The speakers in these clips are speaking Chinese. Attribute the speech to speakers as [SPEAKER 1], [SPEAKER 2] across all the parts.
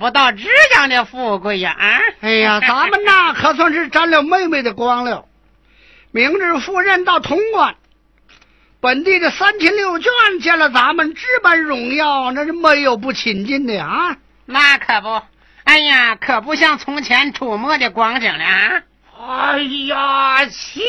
[SPEAKER 1] 不到这样的富贵呀！啊，
[SPEAKER 2] 哎呀，咱们那可算是沾了妹妹的光了。明日赴任到潼关，本地的三亲六眷见了咱们这般荣耀，那是没有不亲近的啊！
[SPEAKER 1] 那可不，哎呀，可不像从前出没的光景了啊！
[SPEAKER 3] 哎呀，气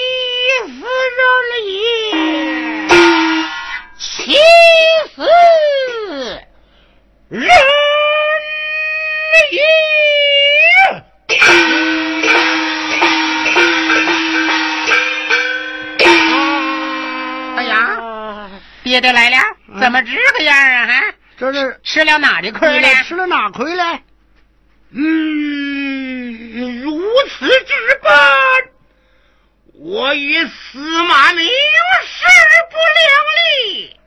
[SPEAKER 1] 爹爹来了，怎么这个样啊？哈，
[SPEAKER 2] 这是
[SPEAKER 1] 吃了哪的亏了？
[SPEAKER 2] 吃了哪亏了？
[SPEAKER 3] 嗯，如此之般，我与司马明势不两立，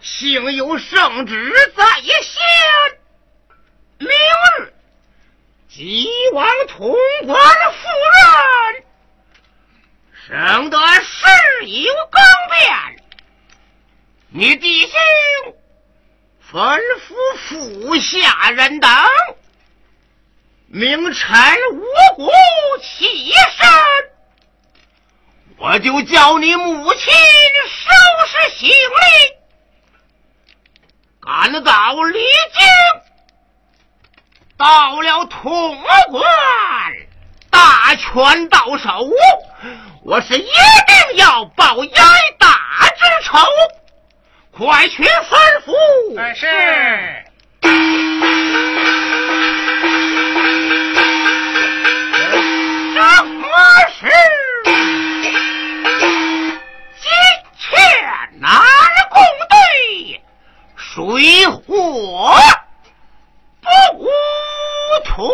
[SPEAKER 3] 幸有圣旨在先，明日即往潼关赴任，省得事有更变。你弟兄吩咐府下人等。明晨五谷起身，我就叫你母亲收拾行李，赶早离京。到了潼关，大权到手，我是一定要报严大之仇。快去吩咐。
[SPEAKER 1] 是。
[SPEAKER 3] 什么事？金钱难共对，水火不无同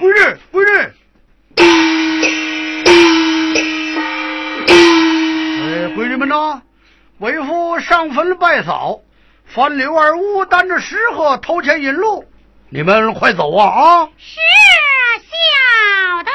[SPEAKER 2] 闺女，闺女。哎，闺女们呐，为夫上坟拜扫，翻柳二五担着石盒投钱引路，你们快走啊啊！
[SPEAKER 4] 是，小的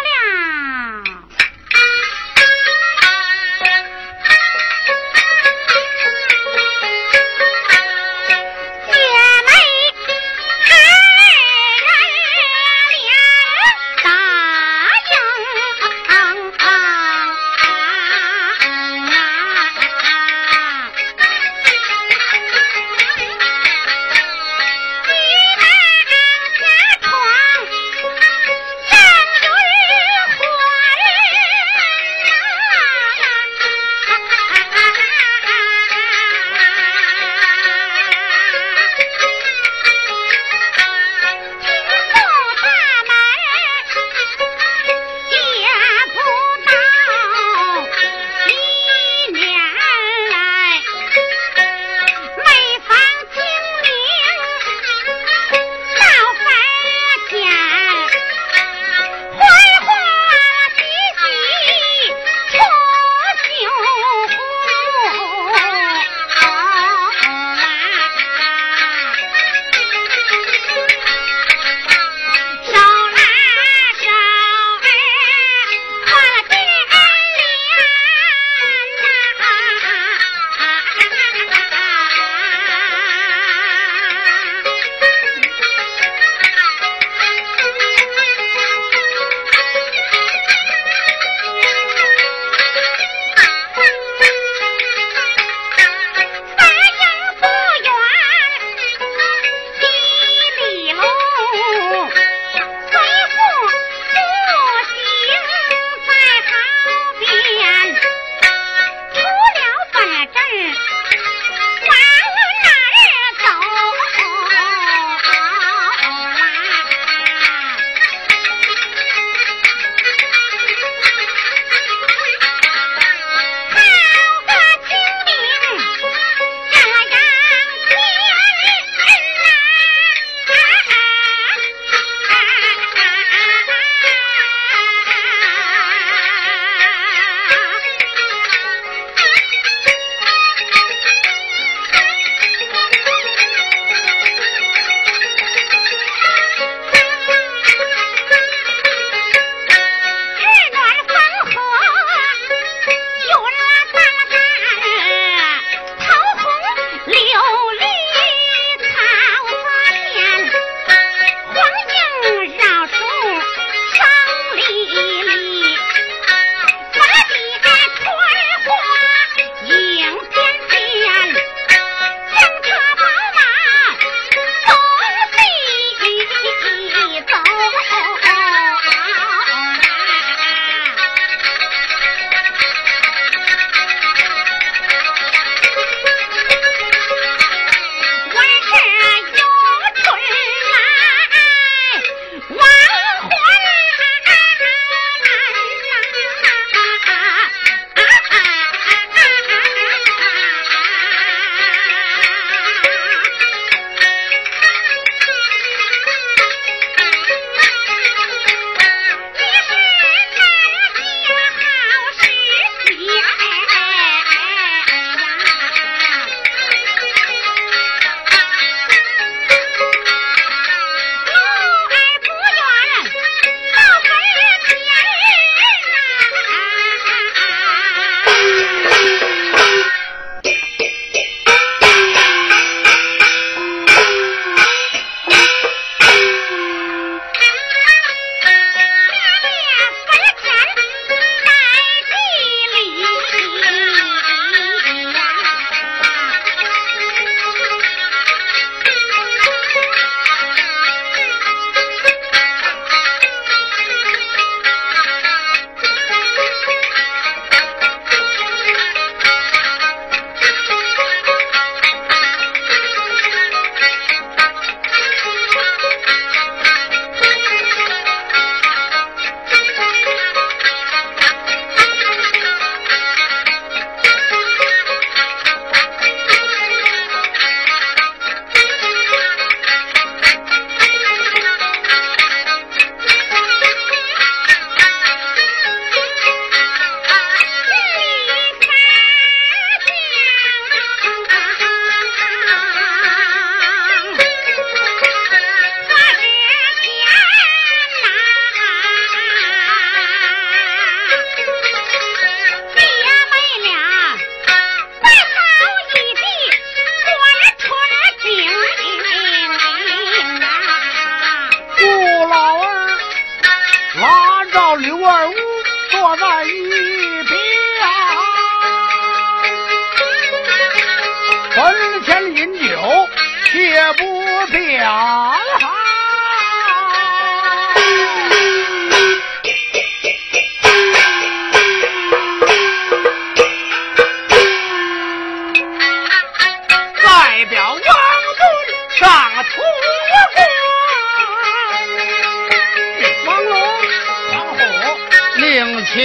[SPEAKER 2] 前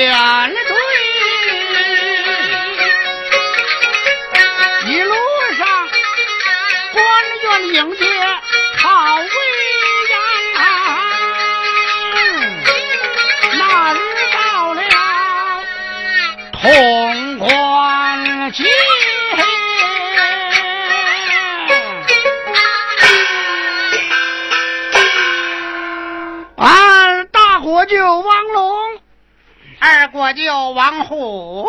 [SPEAKER 2] 队，一路上官员迎
[SPEAKER 1] 接。王虎，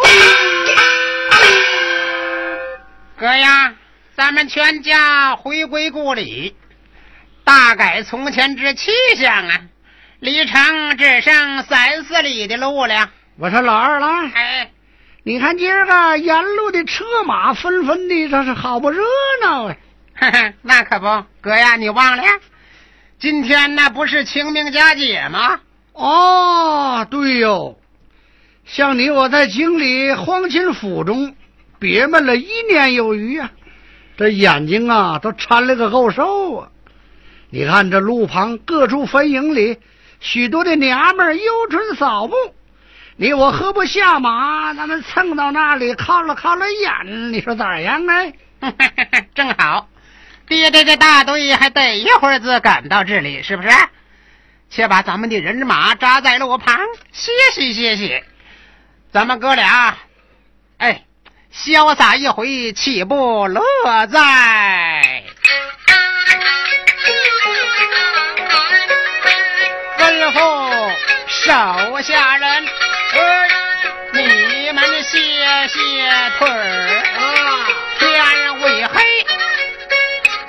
[SPEAKER 1] 哥呀，咱们全家回归故里，大改从前之气象啊！离城只剩三四里的路了。
[SPEAKER 2] 我说老二了，
[SPEAKER 1] 哎，
[SPEAKER 2] 你看今儿个沿路的车马纷纷的，这是好不热闹啊！
[SPEAKER 1] 那可不，哥呀，你忘了，今天那不是清明佳节吗？
[SPEAKER 2] 哦，对哟。像你，我在京里皇亲府中憋闷了一年有余啊，这眼睛啊都馋了个够受啊！你看这路旁各处坟茔里，许多的娘们儿忧春扫墓，你我何不下马，咱们蹭到那里靠了靠了眼？你说咋样呢？
[SPEAKER 1] 正好，爹这个大队还得一会儿子赶到这里，是不是？且把咱们的人马扎在路旁歇息歇息。咱们哥俩，哎，潇洒一回，岂不乐哉？吩咐手下人，你们歇歇腿儿。天未黑，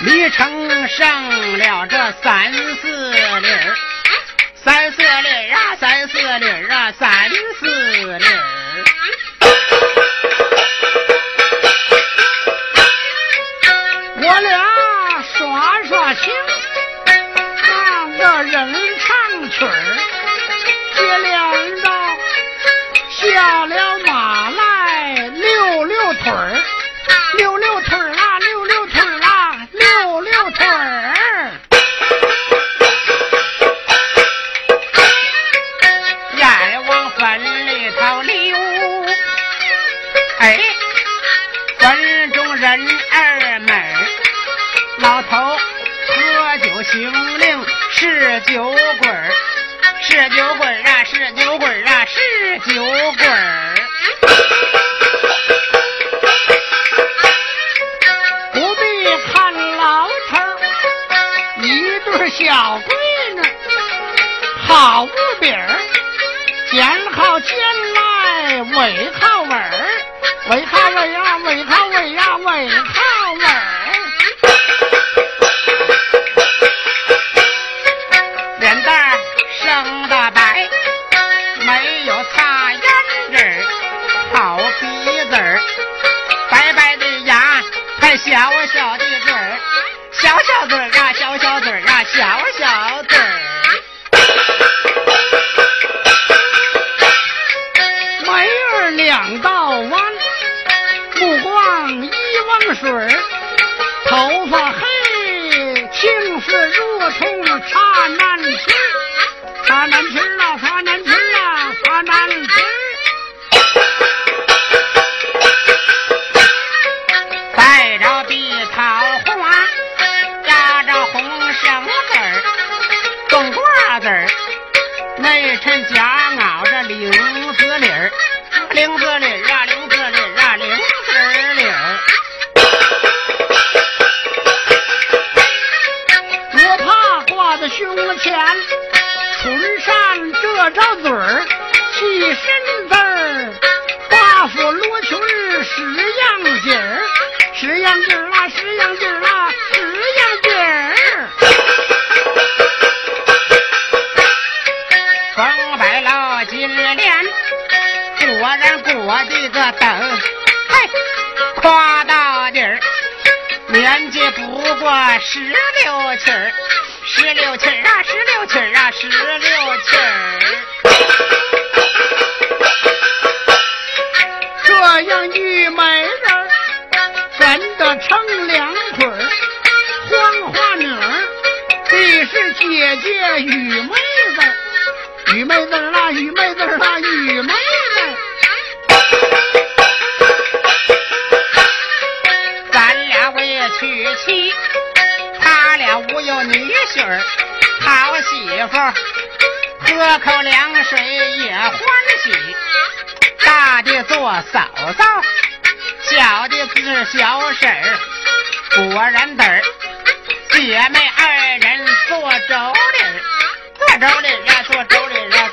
[SPEAKER 1] 离城剩了这三四里儿。三四里啊，三四里啊，三四内衬夹袄着领子领儿，领子领儿啊，领子领儿啊，领子领儿。
[SPEAKER 2] 我怕挂在胸前，唇上这张嘴儿，起身
[SPEAKER 1] 等，嘿，夸到底儿，年纪不过十六七儿，十六七儿啊，十六七儿啊，十六七儿。
[SPEAKER 2] 这样玉美人分得成两腿儿，黄花女儿必是姐姐玉妹子，玉妹子啦，玉妹子啦，玉梅
[SPEAKER 1] 媳妇儿，好媳妇儿，喝口凉水也欢喜。大的做嫂嫂，小的是小婶儿，果然得儿，姐妹二人做妯娌，做妯娌呀，做妯娌
[SPEAKER 2] 呀，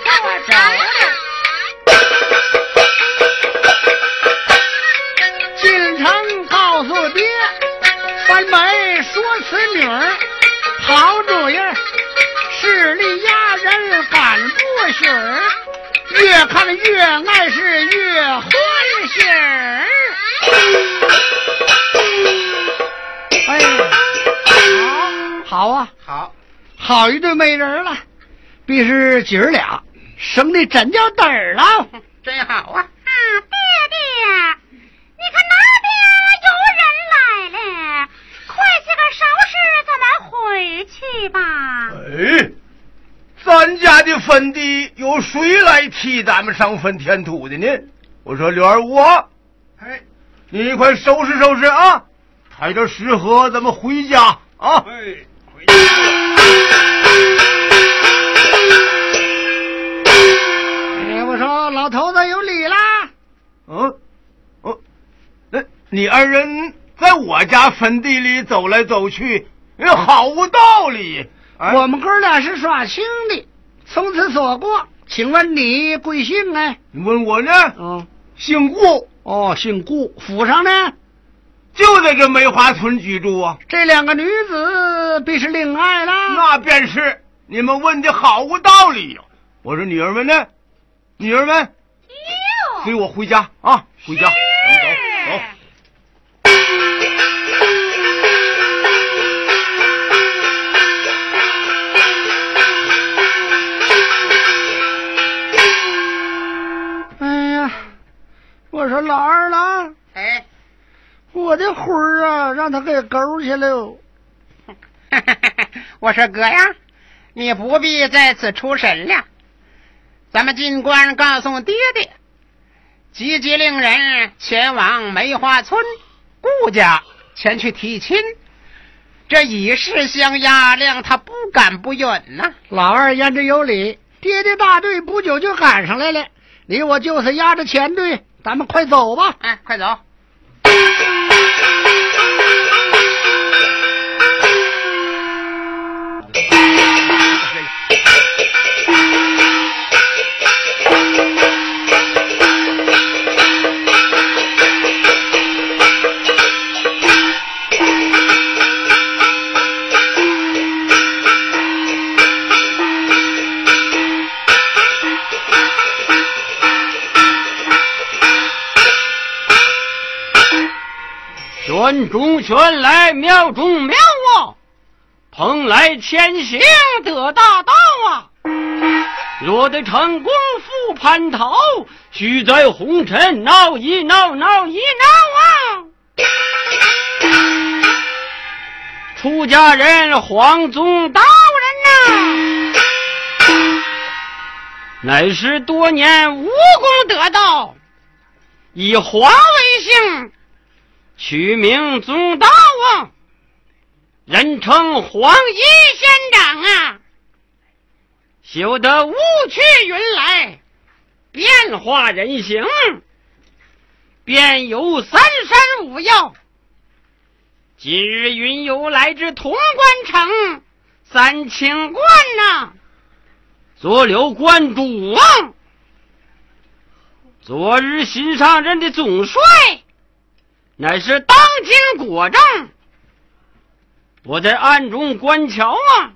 [SPEAKER 2] 越看越爱是越欢喜儿。哎，好，好啊，
[SPEAKER 3] 好，
[SPEAKER 2] 好一对美人了，必是姐儿俩生的真叫嘚儿了。
[SPEAKER 1] 真好。啊！
[SPEAKER 4] 啊，爹爹，你看那边有人来了，快些个收拾，咱们回去吧。
[SPEAKER 3] 哎，咱家的坟地由谁来替咱们上坟填土的呢？我说刘二五啊，哎，你快收拾收拾啊，抬着石盒咱们回家啊。
[SPEAKER 2] 哎，回家。哎，我说老头子有理啦。
[SPEAKER 3] 嗯，哦，那你二人在我家坟地里走来走去，哎好无道理。哎
[SPEAKER 2] 我们哥俩是耍亲的，从此所过。请问你贵姓哎？
[SPEAKER 3] 你问我呢？
[SPEAKER 2] 嗯，
[SPEAKER 3] 姓顾，
[SPEAKER 2] 哦，姓顾，府上呢？
[SPEAKER 3] 就在这梅花村居住啊。
[SPEAKER 2] 这两个女子必是另爱了。
[SPEAKER 3] 那便是你们问的好无道理呀、我说女儿们呢？女儿们，
[SPEAKER 4] 哟，
[SPEAKER 3] 随我回家啊！回家，咱们走走。
[SPEAKER 2] 我说老二了，
[SPEAKER 1] 哎，
[SPEAKER 2] 我的魂儿啊，让他给勾去了。
[SPEAKER 1] 我说哥呀，你不必在此出神了，咱们进关告诉爹爹，急急令人前往梅花村顾家前去提亲。这以势相压，令他不敢不允呐、
[SPEAKER 2] 老二言之有理，爹爹大队不久就赶上来了，你我就是压着前队，咱们快走吧。
[SPEAKER 1] 哎，快走！
[SPEAKER 5] 原来，庙中庙啊！蓬莱前行得大道啊！若得成功复蟠桃，须在红尘闹一闹闹一闹啊！出家人黄宗道人呐、乃是多年无功得道，以黄为姓。取名宗道啊，人称黄衣仙长啊，修得雾去云来，变化人形，便有三山五曜。今日云游来至潼关城三清观呐、做留观主啊。昨日新上任的总帅。乃是当今国政，我在暗中观瞧啊，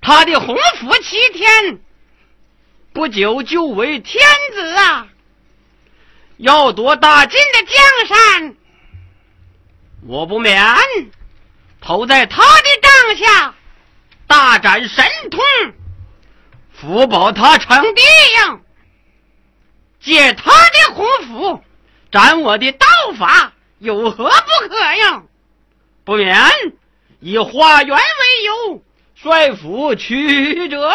[SPEAKER 5] 他的洪福齐天，不久就为天子啊！要夺大晋的江山，我不免投在他的帐下，大展神通，福保他称帝呀！借他的洪福，斩我的道法，有何不可呀？不免以化缘为由，率府曲折呀！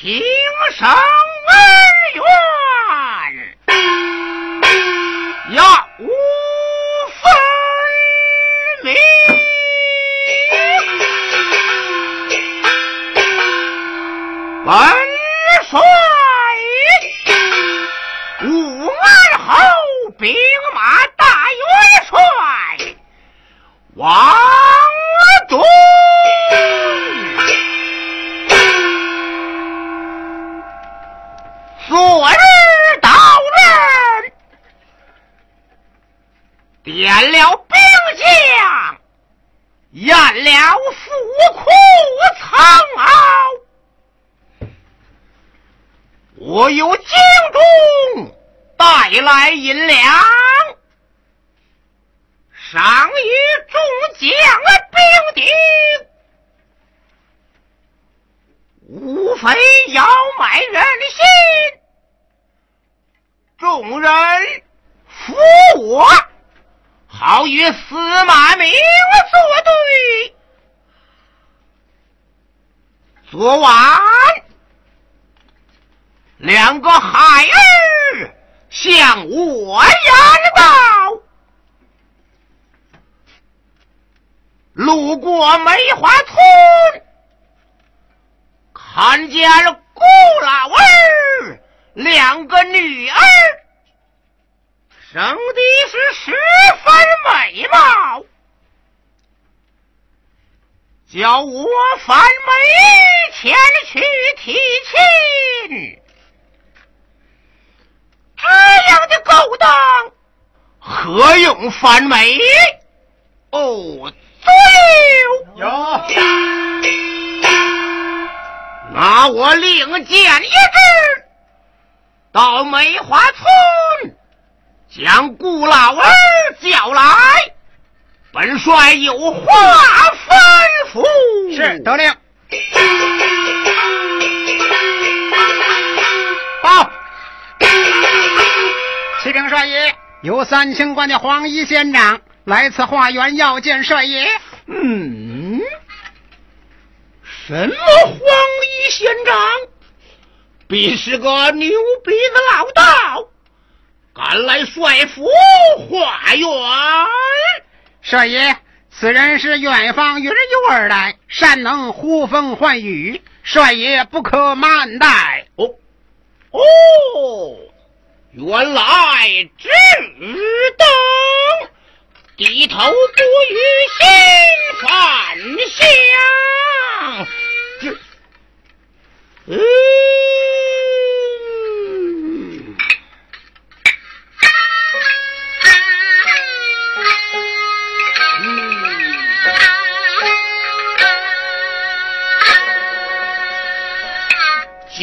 [SPEAKER 3] 平
[SPEAKER 1] 手
[SPEAKER 3] 那我另见一支，到梅花村。将顾老儿叫来，本帅有话吩咐。
[SPEAKER 1] 是得令。报，启禀帅爷，有三清观的黄衣仙长来此化缘，要见帅爷。
[SPEAKER 3] 嗯，什么黄衣仙长？必是个牛鼻子老道。敢来帅府化缘，
[SPEAKER 1] 少爷，此人是远方云游而来，善能呼风唤雨，帅爷不可慢待。
[SPEAKER 3] 哦哦，原来只等低头不语，心反向。嗯，九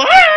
[SPEAKER 3] 儿。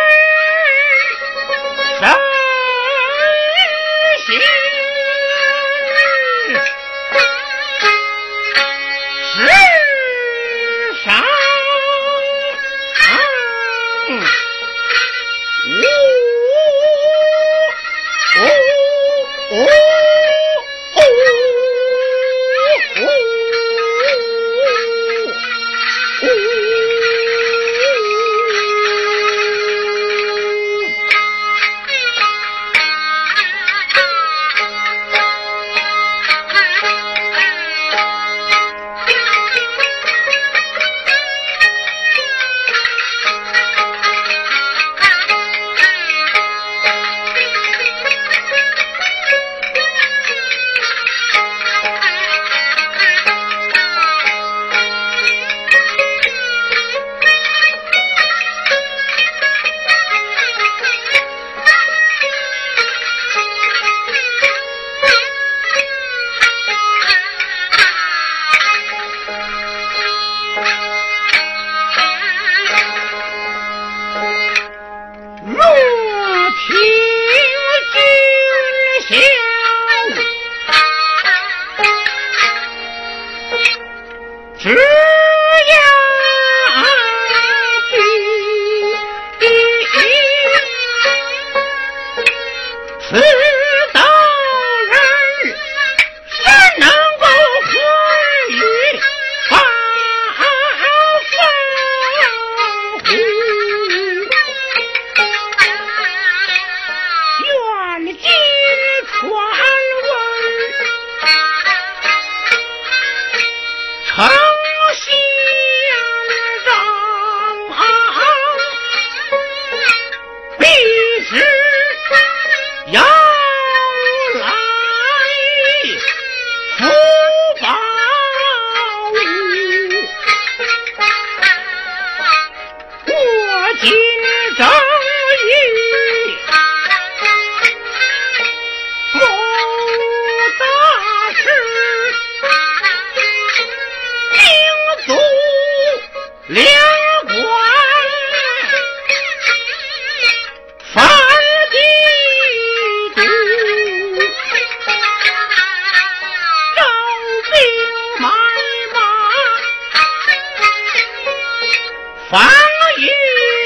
[SPEAKER 5] 皇御。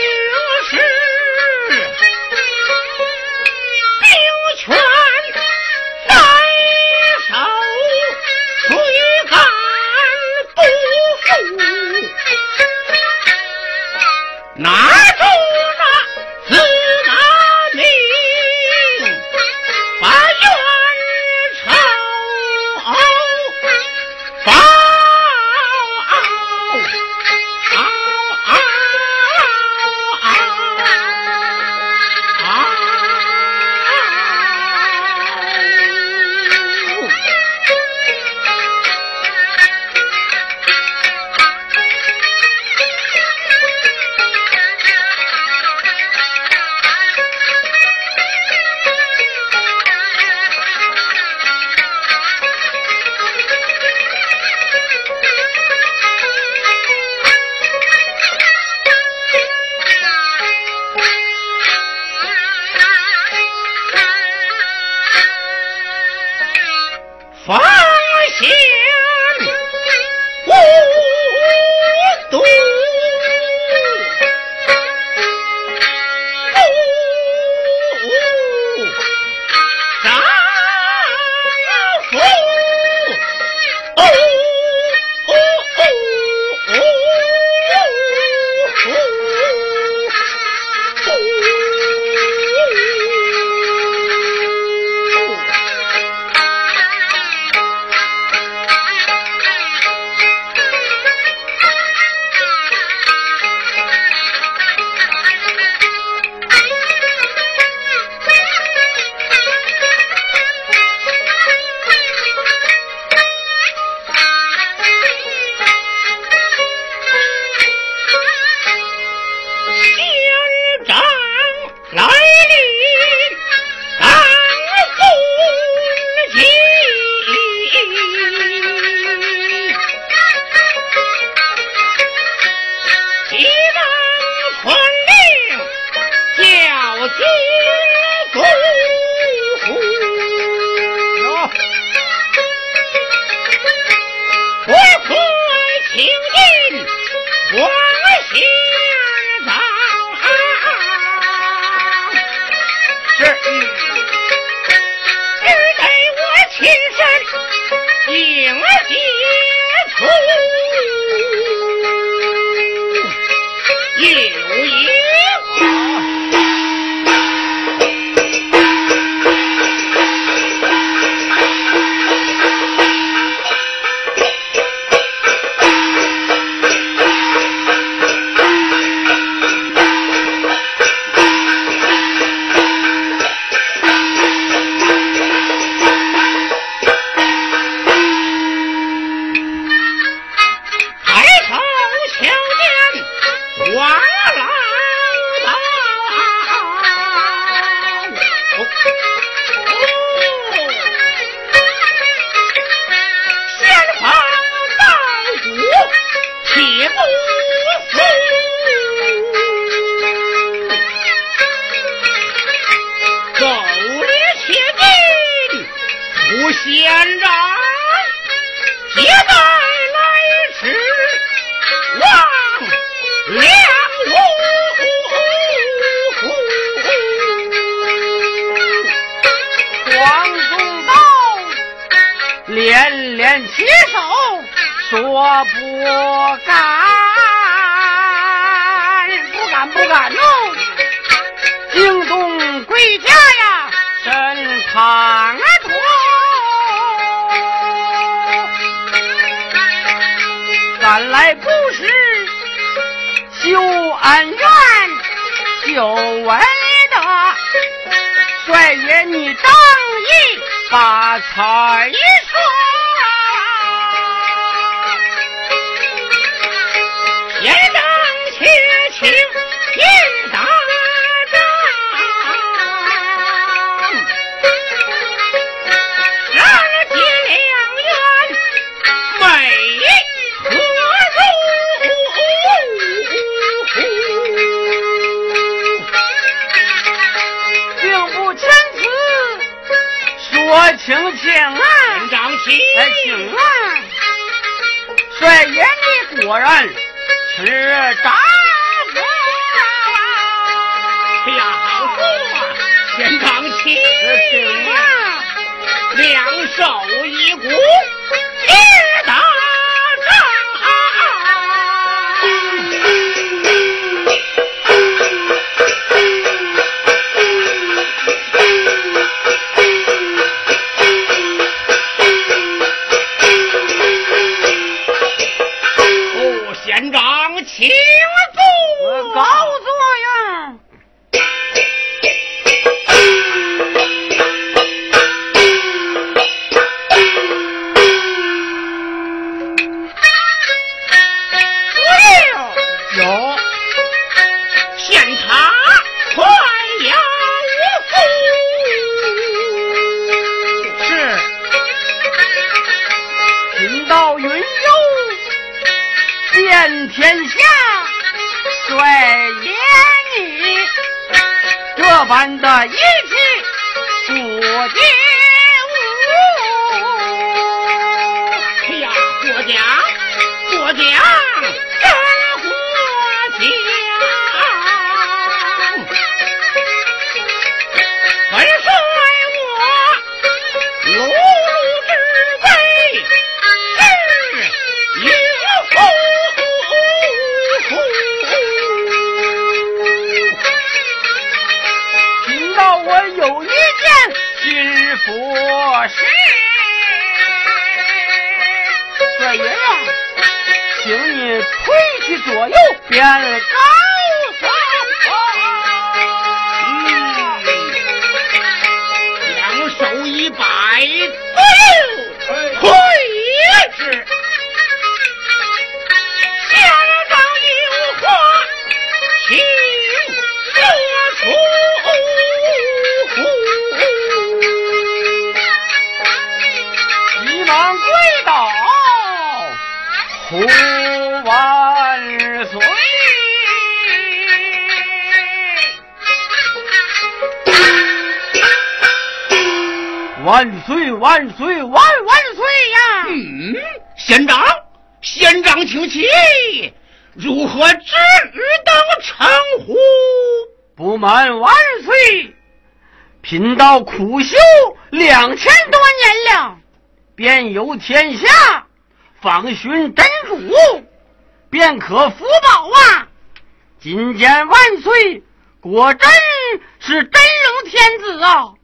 [SPEAKER 5] 帅的，帅爷你当意把财主，也正气清。果然是丈夫啊！
[SPEAKER 3] 哎呀，好说，先长起，
[SPEAKER 5] 请啊！
[SPEAKER 3] 两手一鼓，
[SPEAKER 5] 这般的义气不敌无。
[SPEAKER 3] 哎呀，过奖过奖
[SPEAKER 5] 左右，便告诉我。
[SPEAKER 3] 两手一摆，左
[SPEAKER 5] 万岁万岁万万岁呀！
[SPEAKER 3] 嗯，县长，县长请起，如何只等称呼？
[SPEAKER 5] 不瞒万岁，贫道苦修两千多年了，遍游天下，访寻真主，便可福宝啊！今见万岁，果真是真龙天子啊！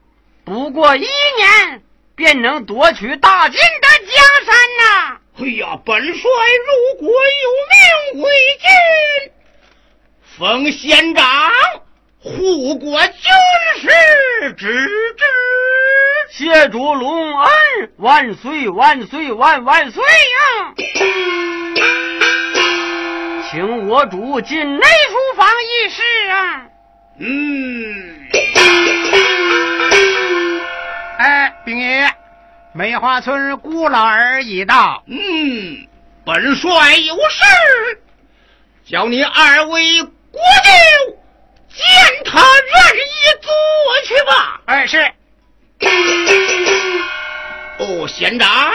[SPEAKER 5] 不过一年，便能夺取大晋的江山呐、
[SPEAKER 3] 哎呀，本帅如果有命归晋，奉县长护国军师之职。
[SPEAKER 5] 谢主隆恩，万岁万岁万万岁呀！请我主进内书房议事啊！
[SPEAKER 3] 嗯，
[SPEAKER 1] 哎，兵爷，梅花村孤老儿已到。
[SPEAKER 3] 嗯，本帅有事，叫你二位国舅见他任意坐去吧。
[SPEAKER 1] 哎，是。
[SPEAKER 3] 哦，县长，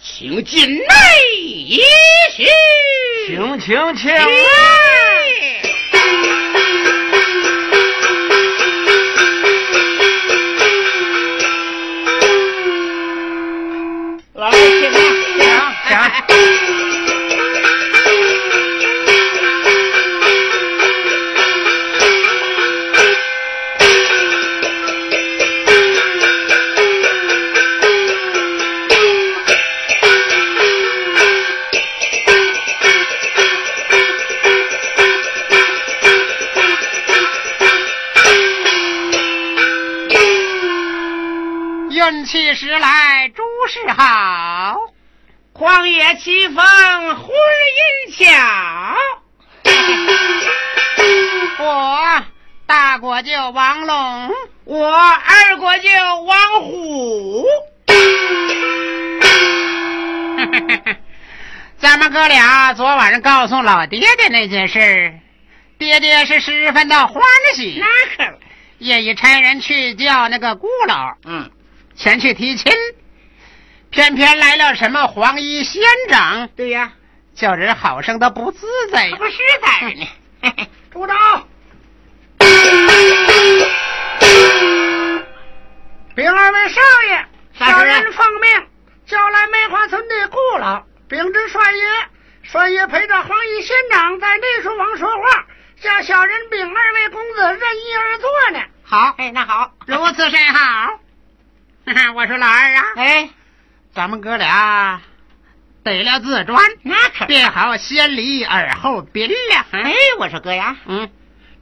[SPEAKER 3] 请进内一叙。
[SPEAKER 5] 请请请啊！
[SPEAKER 3] 啊，
[SPEAKER 1] 请请。运气时来，诸事好。
[SPEAKER 3] 旷野起风，婚姻巧。
[SPEAKER 1] 我大国舅王龙，
[SPEAKER 3] 我二国舅王虎，
[SPEAKER 1] 咱们哥俩昨晚上告诉老爹爹那件事，爹爹是十分的欢喜，
[SPEAKER 3] 那可
[SPEAKER 1] 夜已差人去叫那个姑老
[SPEAKER 3] 嗯，
[SPEAKER 1] 前去提亲。偏偏来了什么黄衣仙长，
[SPEAKER 3] 对呀，
[SPEAKER 1] 叫人好生的不自在呀
[SPEAKER 3] 不。实在呢。嘿嘿
[SPEAKER 2] 主长，禀二位少爷，小人奉命叫来梅花村的顾老，禀知帅爷，帅爷陪着黄衣仙长在内书房说话，叫小人禀二位公子任意而坐呢。
[SPEAKER 1] 好，
[SPEAKER 3] 哎，那好，
[SPEAKER 1] 如此甚好。我说老二啊，
[SPEAKER 3] 哎，
[SPEAKER 1] 咱们哥俩得了自传，
[SPEAKER 3] 那可
[SPEAKER 1] 便好先礼而后宾了。
[SPEAKER 3] 哎，我说哥呀，
[SPEAKER 1] 嗯，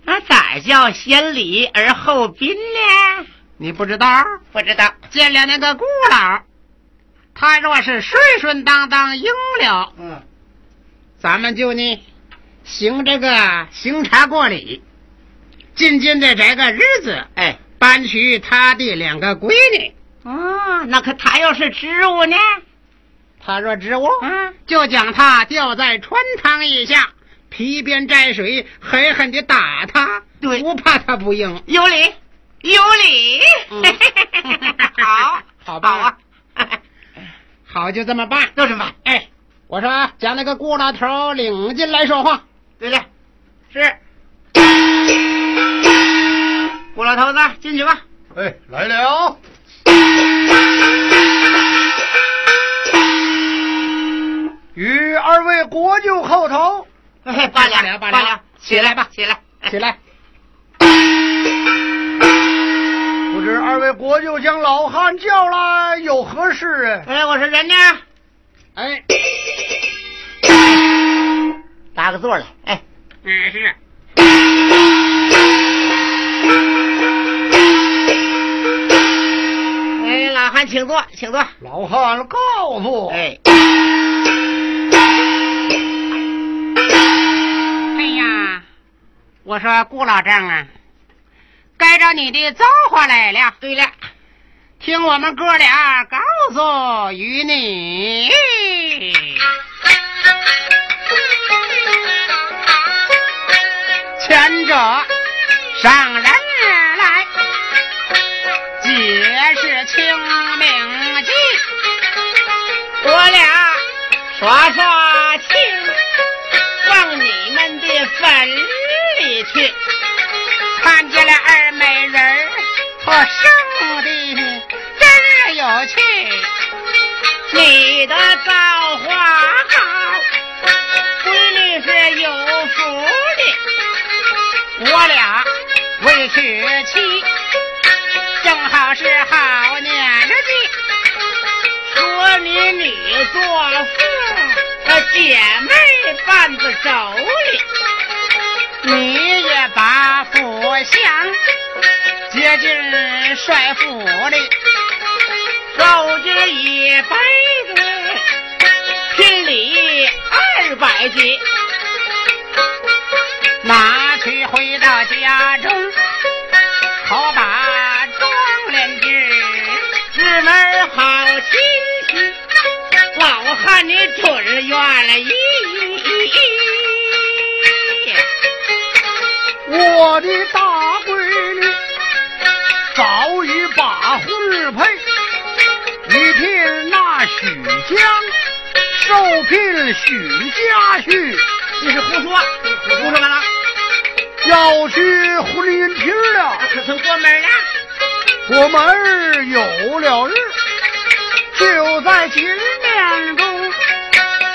[SPEAKER 3] 那咋叫先礼而后宾呢？
[SPEAKER 1] 你不知道？
[SPEAKER 3] 不知道。
[SPEAKER 1] 见了那个顾老，他若是顺顺当当应了，
[SPEAKER 2] 嗯，
[SPEAKER 1] 咱们就呢行这个行茶过礼，尽尽的这个日子，
[SPEAKER 3] 哎，
[SPEAKER 1] 搬娶他的两个闺女。
[SPEAKER 3] 哦，那可他要是植物呢？
[SPEAKER 1] 他若植物，
[SPEAKER 3] 嗯，
[SPEAKER 1] 就将他吊在穿堂以下，皮鞭蘸水，狠狠的打他。
[SPEAKER 3] 对
[SPEAKER 1] 不怕他不应。
[SPEAKER 3] 有理，有理。
[SPEAKER 1] 嗯
[SPEAKER 3] 好，
[SPEAKER 1] 好吧
[SPEAKER 3] 好啊，
[SPEAKER 1] 好，就这么办。
[SPEAKER 3] 就这么办。
[SPEAKER 1] 哎，我说将那个顾老头领进来说话。
[SPEAKER 3] 对了，是。顾老头子，进去吧。
[SPEAKER 2] 哎，来了。与二位国舅叩头。
[SPEAKER 3] 哎，罢
[SPEAKER 1] 罢了
[SPEAKER 3] 了，
[SPEAKER 1] 罢了
[SPEAKER 3] 了，起来吧，起来，
[SPEAKER 1] 起来，
[SPEAKER 2] 不知二位国舅将老汉叫来有何事啊？
[SPEAKER 3] 哎，我说人呢？
[SPEAKER 1] 哎，
[SPEAKER 3] 搭个座来。哎，
[SPEAKER 1] 嗯是。
[SPEAKER 3] 哎，老汉，请坐，请坐。
[SPEAKER 2] 老汉告诉，
[SPEAKER 3] 哎，
[SPEAKER 1] 哎我说顾老丈啊，该着你的造化来了。
[SPEAKER 3] 对了，
[SPEAKER 1] 听我们哥俩告诉于你。前者上人来，解释清明记，
[SPEAKER 3] 我俩耍耍情，望你们的坟里去。
[SPEAKER 1] 看见了二美人儿和生的真有趣。
[SPEAKER 3] 你的造化好，闺女是有福的。
[SPEAKER 1] 我俩为娶妻，正好是好年纪。
[SPEAKER 3] 说你女做妇，呃姐妹伴子手里。
[SPEAKER 1] 你也把福相接进帅府里，
[SPEAKER 3] 手执一杯子，聘礼二百斤。
[SPEAKER 1] 拿去回到家中，好把妆脸制。
[SPEAKER 3] 姊妹好亲戚，老汉你准愿意。
[SPEAKER 2] 我的大闺女早已把婚配，你聘那许江，受聘许家婿，
[SPEAKER 3] 你是胡说，胡说完了，
[SPEAKER 2] 要去婚姻厅了。
[SPEAKER 3] 可曾过门了？
[SPEAKER 2] 我们儿有了日，就在今年中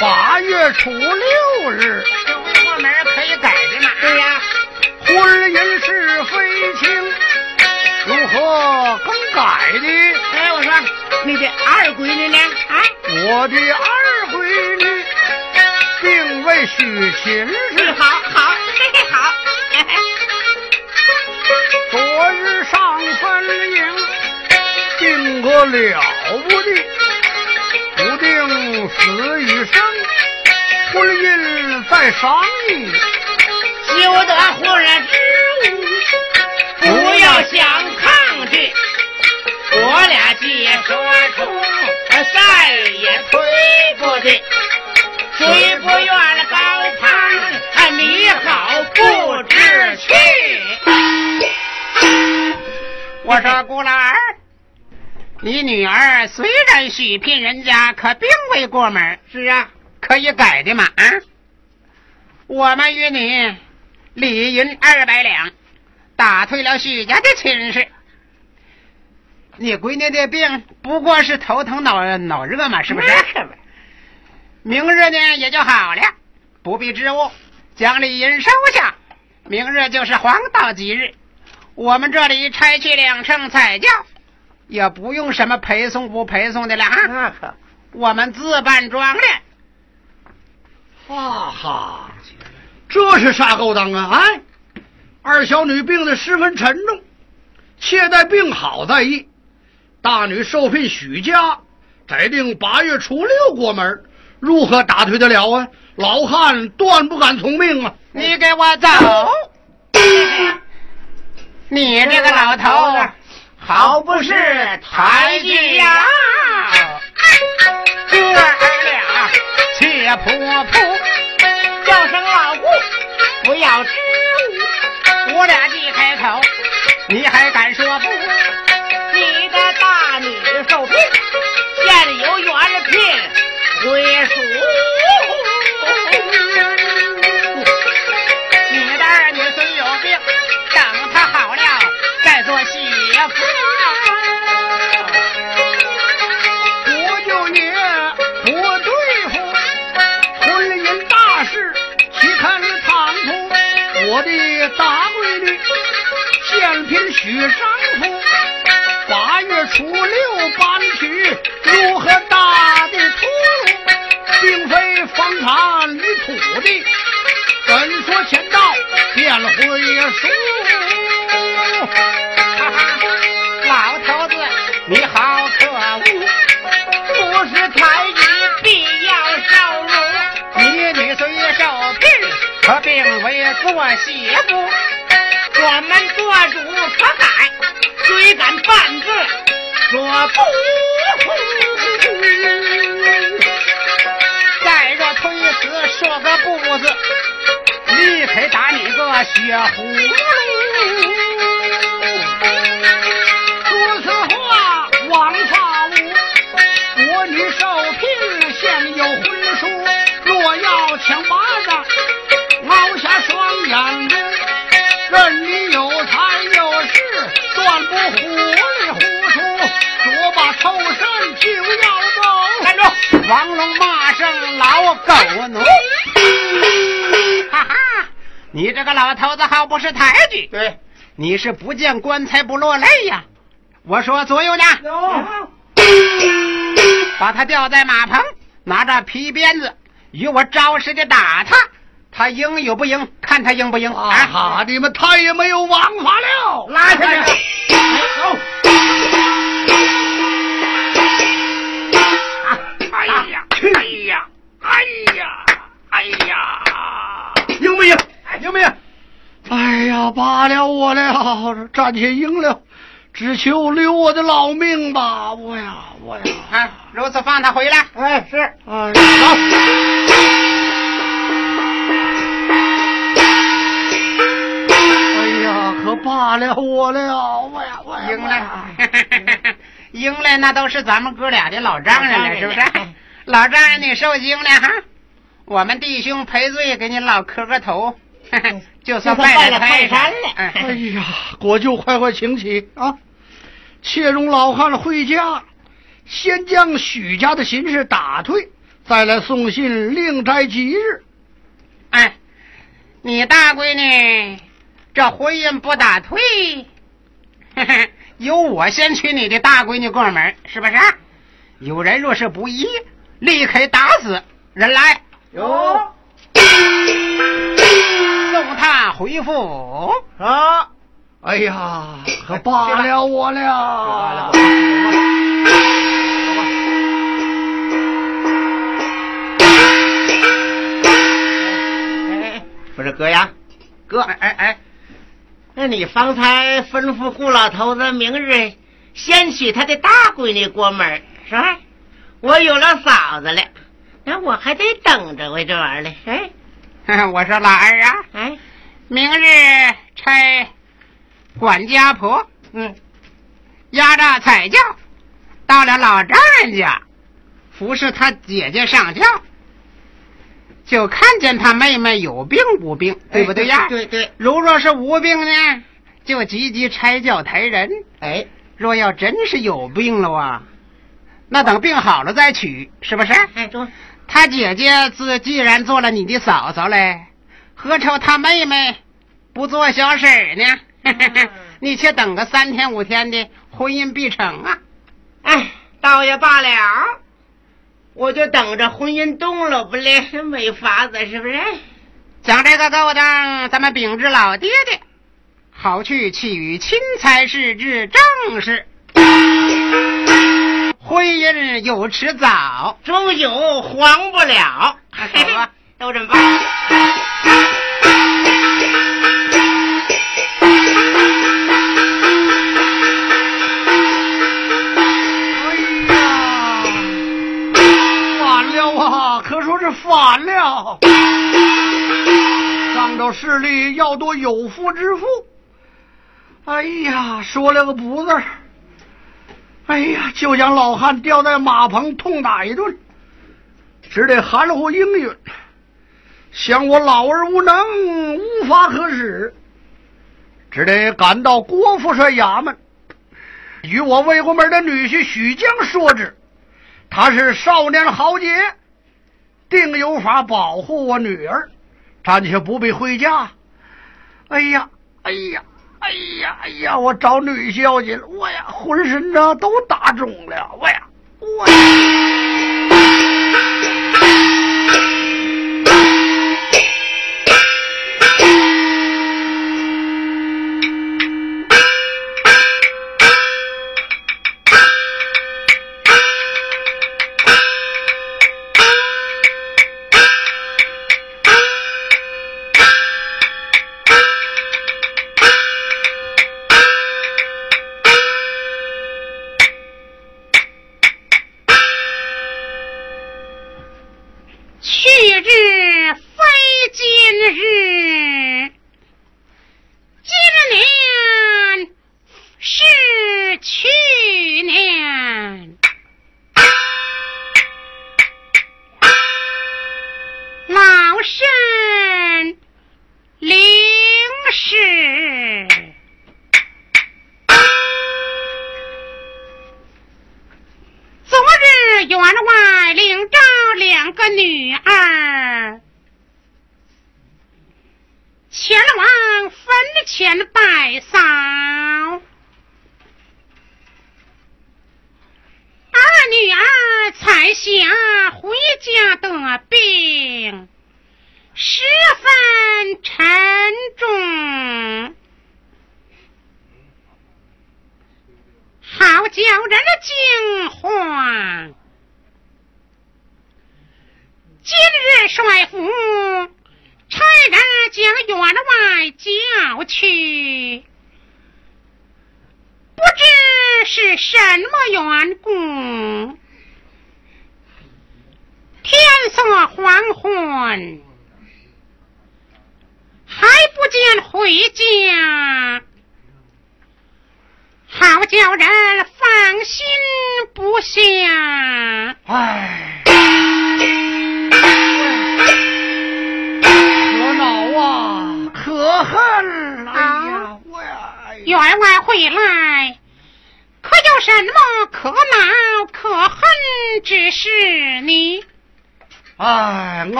[SPEAKER 2] 八月初六日，
[SPEAKER 1] 过门可的？
[SPEAKER 3] 哎，我说你的二闺女呢？啊，
[SPEAKER 2] 我的二闺女并未许亲
[SPEAKER 3] 是
[SPEAKER 2] 事，
[SPEAKER 3] 好好，嘿嘿好。
[SPEAKER 2] 昨日上坟营定个了不得，不定死与生，婚姻在商议。
[SPEAKER 3] 休得忽然之误，不要想抗拒。我俩既说出，再也推不的。谁不愿高攀，你好不知趣。
[SPEAKER 1] 我说顾老儿，你女儿虽然许聘人家，可并未过门。
[SPEAKER 3] 是啊，
[SPEAKER 1] 可以改的嘛？啊，我们与你礼银二百两，打退了许家的亲事。你闺女的病不过是头疼脑脑热嘛，是不是？明日呢也就好了，不必支吾，将礼银收下。明日就是黄道吉日，我们这里拆去两乘彩轿。也不用什么陪送不陪送的了啊！
[SPEAKER 3] 那可，
[SPEAKER 1] 我们自办庄的。
[SPEAKER 2] 哈哈，这是啥勾当啊？哎，二小女病得十分沉重，且待病好再议。大女受聘许家，再定八月初六过门，如何打退得了啊？老汉断不敢从命啊！
[SPEAKER 1] 你给我走！你这个老头！好不是抬举呀！哥儿俩且仆仆，叫声老姑，不要支吾。我俩一开口，你还敢说这个老头子好不识抬举。
[SPEAKER 3] 对，
[SPEAKER 1] 你是不见棺材不落泪呀？我说左右呢？
[SPEAKER 3] 有。
[SPEAKER 1] 把他吊在马棚，拿着皮鞭子，与我招式的打他。他赢有不赢？看他赢不赢
[SPEAKER 2] 啊！哈！你们太也没有王法了，
[SPEAKER 3] 拉下去！
[SPEAKER 2] 走！赢？赢不赢？哎呀！罢了我了，暂且赢了，只求留我的老命吧！我呀，我呀！
[SPEAKER 1] 啊，如此放他回来。
[SPEAKER 3] 哎，是。
[SPEAKER 2] 哎，呀。可罢了我了，我呀我
[SPEAKER 1] 赢了，赢了那都是咱们哥俩的老丈人了，是不是？老丈人你受惊了哈，我们弟兄赔罪，给你老磕个头，就算拜了泰山了。
[SPEAKER 2] 哎呀，国舅快快请起啊！且容老汉回家，先将许家的心事打退，再来送信另摘吉日。
[SPEAKER 1] 哎，你大闺女。这婚姻不打退，由我先娶你的大闺女过门，是不是？有人若是不依，立刻打死人来。
[SPEAKER 3] 有，
[SPEAKER 1] 送 他回复。
[SPEAKER 3] 啊！
[SPEAKER 2] 哎呀，可罢了我了。
[SPEAKER 3] 哎，不是哥呀，哥，
[SPEAKER 1] 哎哎哎。
[SPEAKER 3] 那你方才吩咐顾老头子明日先娶他的大闺女过门，是吧？我有了嫂子了，那我还得等着为这玩意儿嘞。
[SPEAKER 1] 哎，我说老二啊，
[SPEAKER 3] 哎，
[SPEAKER 1] 明日差管家婆，
[SPEAKER 3] 嗯，
[SPEAKER 1] 押着彩轿到了老丈人家，服侍他姐姐上轿，就看见他妹妹有病无病，对不对呀？
[SPEAKER 3] 对对。
[SPEAKER 1] 如若是无病呢，就急急拆轿抬人。
[SPEAKER 3] 哎，
[SPEAKER 1] 若要真是有病了啊，那等病好了再娶，是不是？
[SPEAKER 3] 哎，中。
[SPEAKER 1] 他姐姐自既然做了你的嫂嫂嘞，何愁他妹妹不做小婶呢？你且等个三天五天的，婚姻必成啊！
[SPEAKER 3] 哎，倒也罢了，我就等着婚姻动了不嘞，没法子，是不是？
[SPEAKER 1] 讲这个勾当，咱们秉着老爹爹，好去启与钦差事之正事。婚姻有迟早，
[SPEAKER 3] 终有黄不了。都这么办。
[SPEAKER 2] 是反了！上州势力要夺有夫之妇，哎呀，说了个不字哎呀，就将老汉吊在马棚痛打一顿，只得含糊应允，想我老儿无能，无法可使，只得赶到郭富帅衙门，与我魏国门的女婿许江说之，他是少年豪杰。定有法保护我女儿，暂且不必回家。哎呀，哎呀，哎呀，哎呀！我找女婿要紧，我呀，浑身呢都打肿了，我呀，我。呀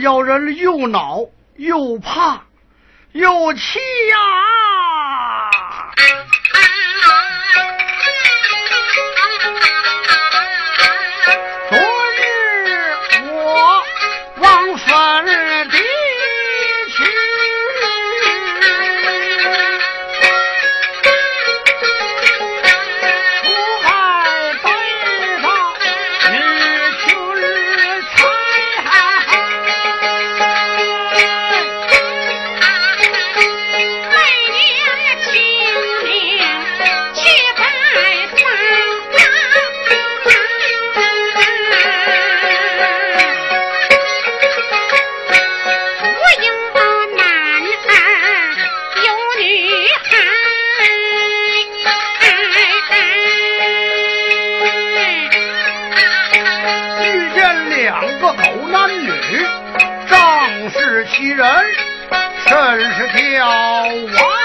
[SPEAKER 2] 叫人又恼又怕又气呀！甚是条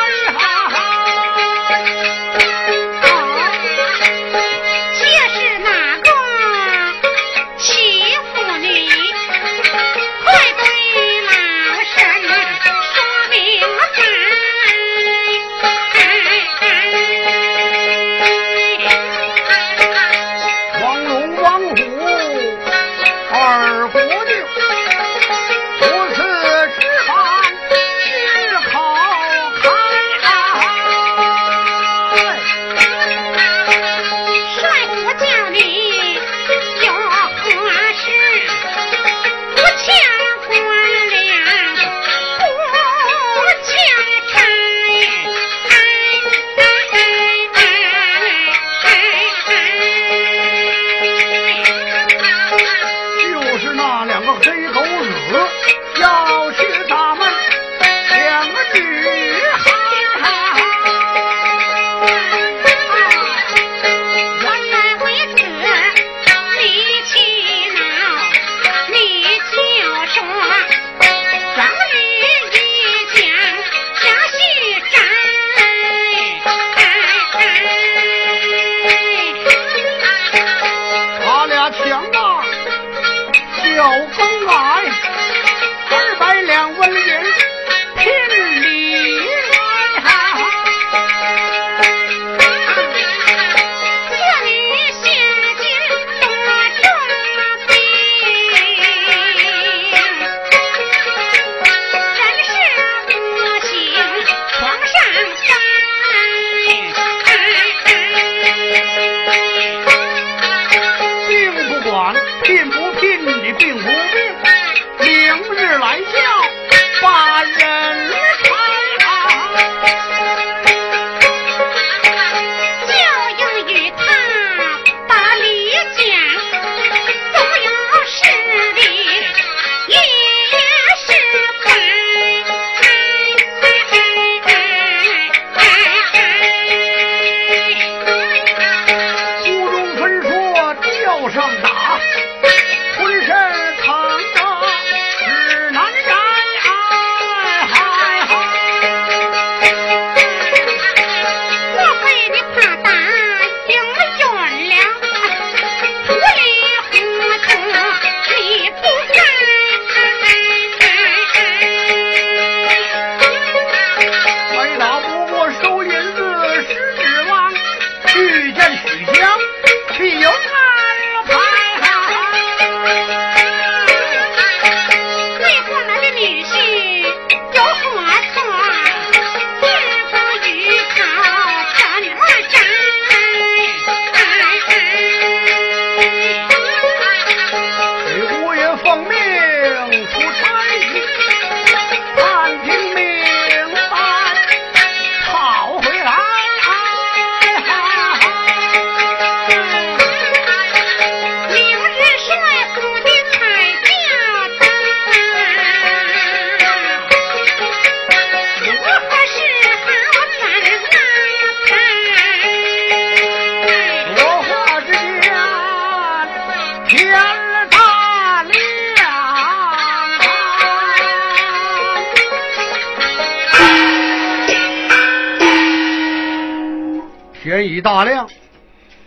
[SPEAKER 2] 歪。大亮，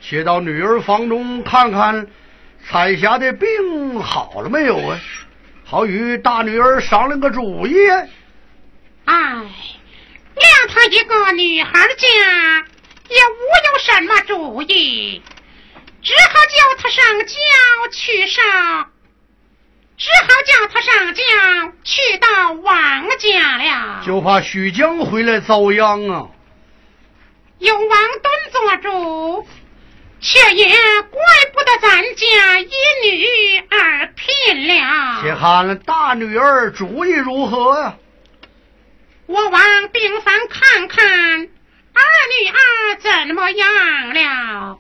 [SPEAKER 2] 且到女儿房中看看，彩霞的病好了没有啊？好与大女儿商量个主意。
[SPEAKER 1] 哎，谅他一个女孩家，也无有什么主意，只好叫她上轿去上，只好叫她上轿去到王家了。
[SPEAKER 2] 就怕许江回来遭殃啊！
[SPEAKER 1] 有王敦做主，却也怪不得咱家一女二聘了。
[SPEAKER 2] 且看大女儿主意如何呀？
[SPEAKER 1] 我往病房看看，二女儿怎么样了？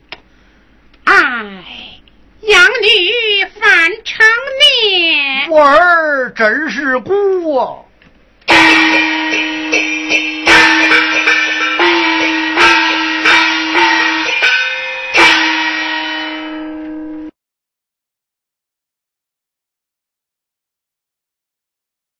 [SPEAKER 1] 唉，养女反成孽，
[SPEAKER 2] 我儿真是孤啊！